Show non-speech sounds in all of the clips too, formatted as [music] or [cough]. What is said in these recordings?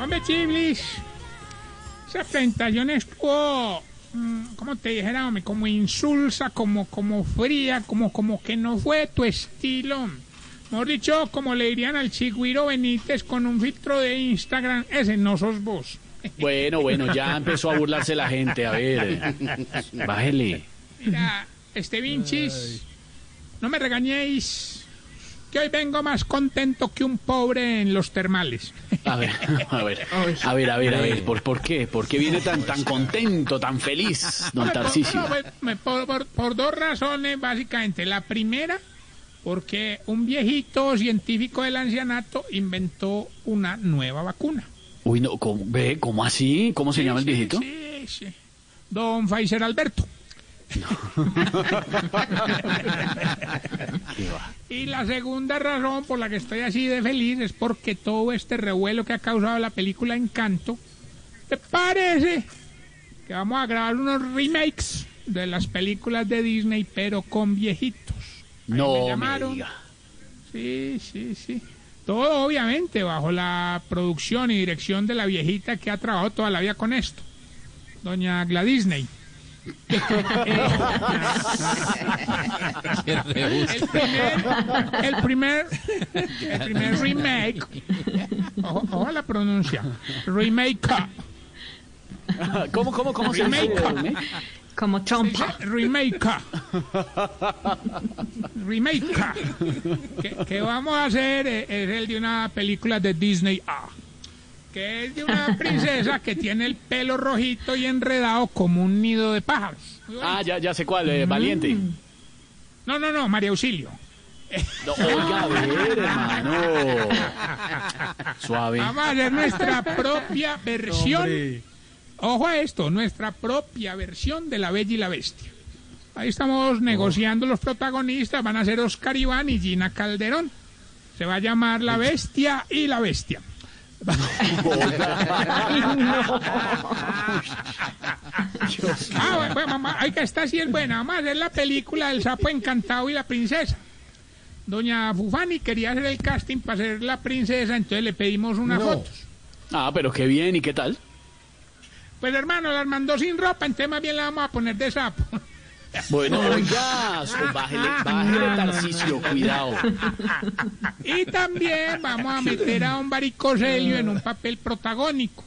Hombre, Chiblis. Esa presentación estuvo, mm, ¿cómo te dijera, hombre? Como insulsa, como, como fría, como, como que no fue tu estilo. Mejor dicho, como le dirían al Chigüiro Benítez con un filtro de Instagram, ese no sos vos. [laughs] Bueno, bueno, ya empezó a burlarse la gente. A ver, bájele. Mira, este Vinchis, no me regañéis, que hoy vengo más contento que un pobre en los termales. A ver, a ver, a ver, a ver, a ver, ¿por, por qué? ¿Por qué viene tan, tan contento, tan feliz, don Tarcisio? Por, por- por dos razones, básicamente. La primera, porque un viejito científico del ancianato inventó una nueva vacuna. Uy, no, ¿cómo, ve, ¿cómo así? ¿Cómo se llama el Sí, viejito? Sí, sí. Don Pfizer Alberto. [laughs] Y la segunda razón por la que estoy así de feliz es porque todo este revuelo que ha causado la película Encanto, ¿te parece que vamos a grabar unos remakes de las películas de Disney, pero con viejitos? Ahí No me me llamaron. diga. Sí, sí, sí. Todo obviamente bajo la producción y dirección de la viejita que ha trabajado toda la vida con esto, doña Gladisney. El primer, el primer, el primer remake, ojo, ojo a la pronuncia, remake, ¿Cómo, cómo, cómo se dice? Remake. Como Trump. remake, remake, que, que vamos a hacer es el de una película de Disney, ah, que es de una princesa que tiene el pelo rojito y enredado como un nido de pájaros. Ah, ya, ya sé cuál, eh, valiente. No, no, no, María Auxilio. No, oiga, a ver, hermano. [laughs] Suave. Vamos a hacer nuestra propia versión. Ojo a esto, nuestra propia versión de La Bella y la Bestia. Ahí estamos negociando los protagonistas, van a ser Oscar Iván y Gina Calderón. Se va a llamar La Bestia y la Bestia. [laughs] Ah, bueno, bueno, mamá, ay, que esta sí es buena. Vamos a hacer la película del sapo encantado y la princesa. Doña Fufani quería hacer el casting para ser la princesa, entonces le pedimos unas fotos. Ah, pero qué bien, ¿y qué tal? Pues hermano, las mandó sin ropa, entonces más bien la vamos a poner de sapo. Bueno, oiga, bájele, bájele, Tarcisio, cuidado. Y también vamos a meter a un varicoselio en un papel protagónico.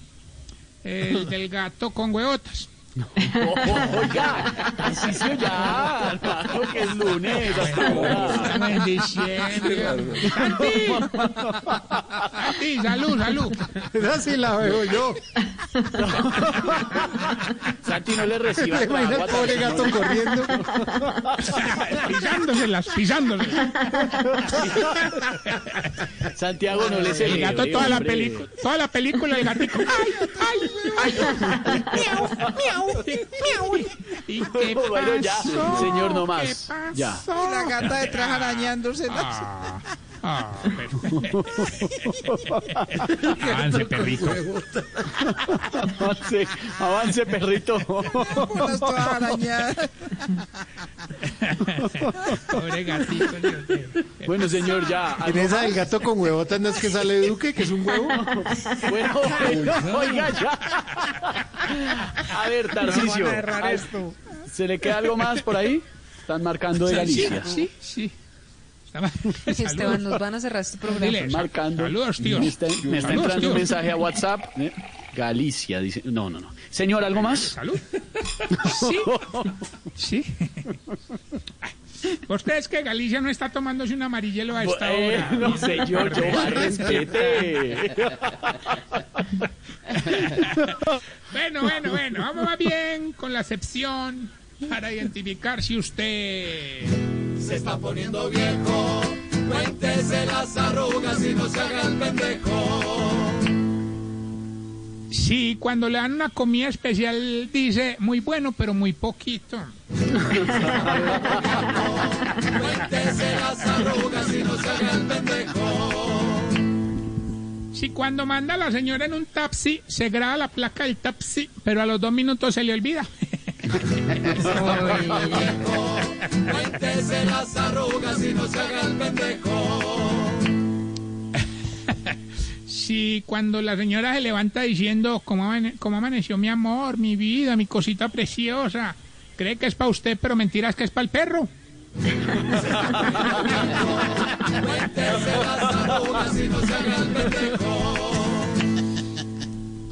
El [laughs] del gato con huevotas. O- o- oiga, Tarcisio ya, hermano, que es lunes. Estamos en diciembre. Santi, [laughs] Santi, salud, salud. Esa sí la veo yo. [laughs] Santi, no le reciba ¿Te imaginas el pobre gato corriendo? Pisándoselas, pisándoselas. Santiago, no le El celebre, gato toda la hombre. película, toda la película el gatico. Ay, ay, ay. Miau, miau, miau. ¿Y qué Bueno, ya, pasó? señor, no ¿Qué más. pasó? Ya. La gata detrás arañándose. Ah, ah, perfecto. Avance, perrito. Avance, avance, perrito. Pobre gatito. Dios mío. Bueno, señor, ya. En esa del gato con huevotas no es que sale Duque, que es un huevo. Bueno, bueno, oiga, ya. A ver, Tarcisio. Van a errar ¿al- esto. ¿Se le queda algo más por ahí? Están marcando de Galicia. Sí, sí. [laughs] Esteban, nos van a cerrar este programa. Dile, Están marcando. Saludos, tíos. Me está, me está Saludos, entrando un mensaje a WhatsApp. ¿eh? Galicia, dice. No, no, no. Señor, ¿algo más? Salud. Sí. Sí. [laughs] ¿Usted es que Galicia no está tomándose un amarillelo a esta hora? Bueno, señor, yo [laughs] respete. Bueno, bueno, bueno. Vamos más bien con la excepción para identificar si usted... Se está poniendo viejo, Sí, cuando le dan una comida especial dice muy bueno, pero muy poquito. Si cuando manda a la señora en un taxi, se graba la placa del taxi, pero a los dos minutos se le olvida. Si [laughs] cuando la señora se levanta diciendo, ¿cómo, amane- cómo amaneció mi amor, mi vida, mi cosita preciosa? Cree que es para usted, pero mentiras que es para [laughs] el perro.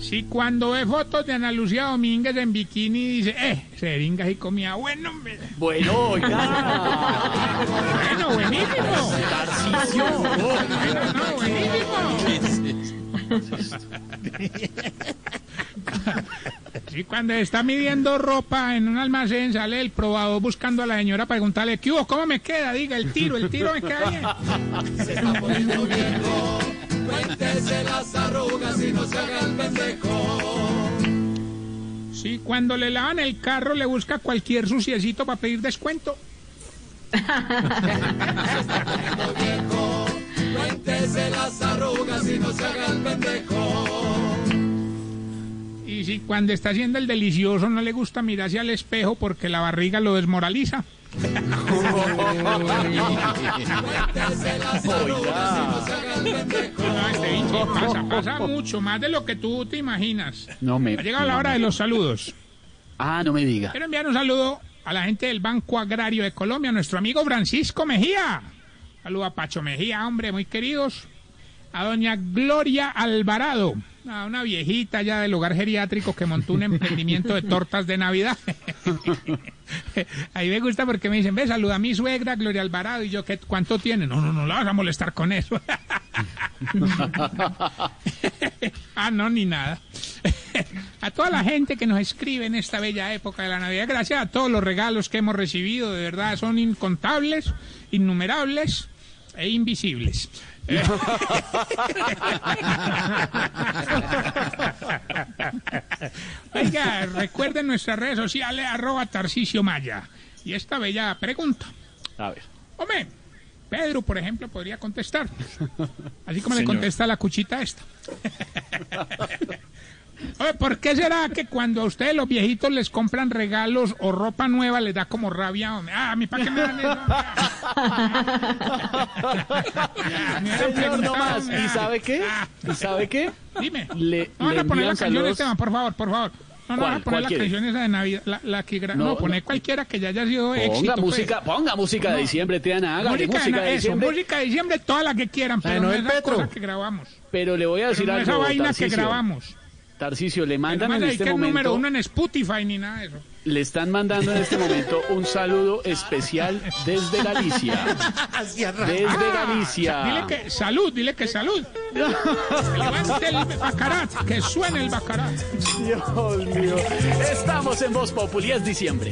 Si cuando ve fotos de Ana Lucía Domínguez en bikini dice, eh, seringas y comía bueno, hombre. Bueno, oiga. Bueno, buenísimo. Tarcisio. Bueno, no, buenísimo. Sí, cuando está midiendo ropa en un almacén, sale el probador buscando a la señora para preguntarle, ¿qué hubo? ¿Cómo me queda? Diga, el tiro, el tiro me queda bien. Sí, cuando le lavan el carro le busca cualquier suciecito para pedir descuento. Y si cuando está haciendo el delicioso no le gusta mirarse al espejo porque la barriga lo desmoraliza. No, este bicho pasa, pasa mucho, más de lo que tú te imaginas. No me. Ha llegado la hora de los saludos. Ah, no me diga. Quiero enviar un saludo a la gente del Banco Agrario de Colombia, nuestro amigo Francisco Mejía. Saludo a Pacho Mejía, hombre, muy queridos. A doña Gloria Alvarado, a una viejita ya del hogar geriátrico que montó un [laughs] emprendimiento de tortas de Navidad. [laughs] [laughs] Ahí me gusta porque me dicen, ve, saluda a mi suegra, Gloria Alvarado. Y yo, ¿qué, ¿cuánto tiene? No, no, no la vas a molestar con eso. [laughs] ah, no, ni nada. [laughs] a toda la gente que nos escribe en esta bella época de la Navidad, gracias a todos los regalos que hemos recibido, de verdad son incontables, innumerables e invisibles. [laughs] Oiga, recuerden nuestras redes sociales, arroba Tarcisio Maya. Y esta bella pregunta. A ver. Hombre, Pedro, por ejemplo, podría contestar. Así como le contesta la cuchita esta. [laughs] Oye, ¿por qué será que cuando a ustedes los viejitos les compran regalos o ropa nueva les da como rabia? hombre? Ah, a mí para qué me dan eso. Ah, [laughs] Señor, no más. ¿Y sabe qué? Ah, ¿Y sabe qué? Dime. Le- no, le no, poner la canción saludos. Esteban, por favor, por favor. No, no, a poner ¿Cuál la quiere? canción esa de Navidad, la, la que gra- no, No, poner no. cualquiera que ya haya sido éxito. Ponga pues. música, ponga música de diciembre, Triana, hágale Música, música de, de eso, diciembre. música de diciembre, toda la que quieran, pero no esa Petro. cosa que grabamos. Pero le voy a Pero decir no esa algo, vaina que grabamos. Tarcisio, le mandan no en este el número momento, uno en Spotify ni nada de eso. le están mandando en este momento un saludo especial desde Galicia. [laughs] Desde Ah, Galicia. Dile que salud, dile que salud. Levante el bacarat, que suene el bacarat. Dios mío. Estamos en Voz Populi, es diciembre.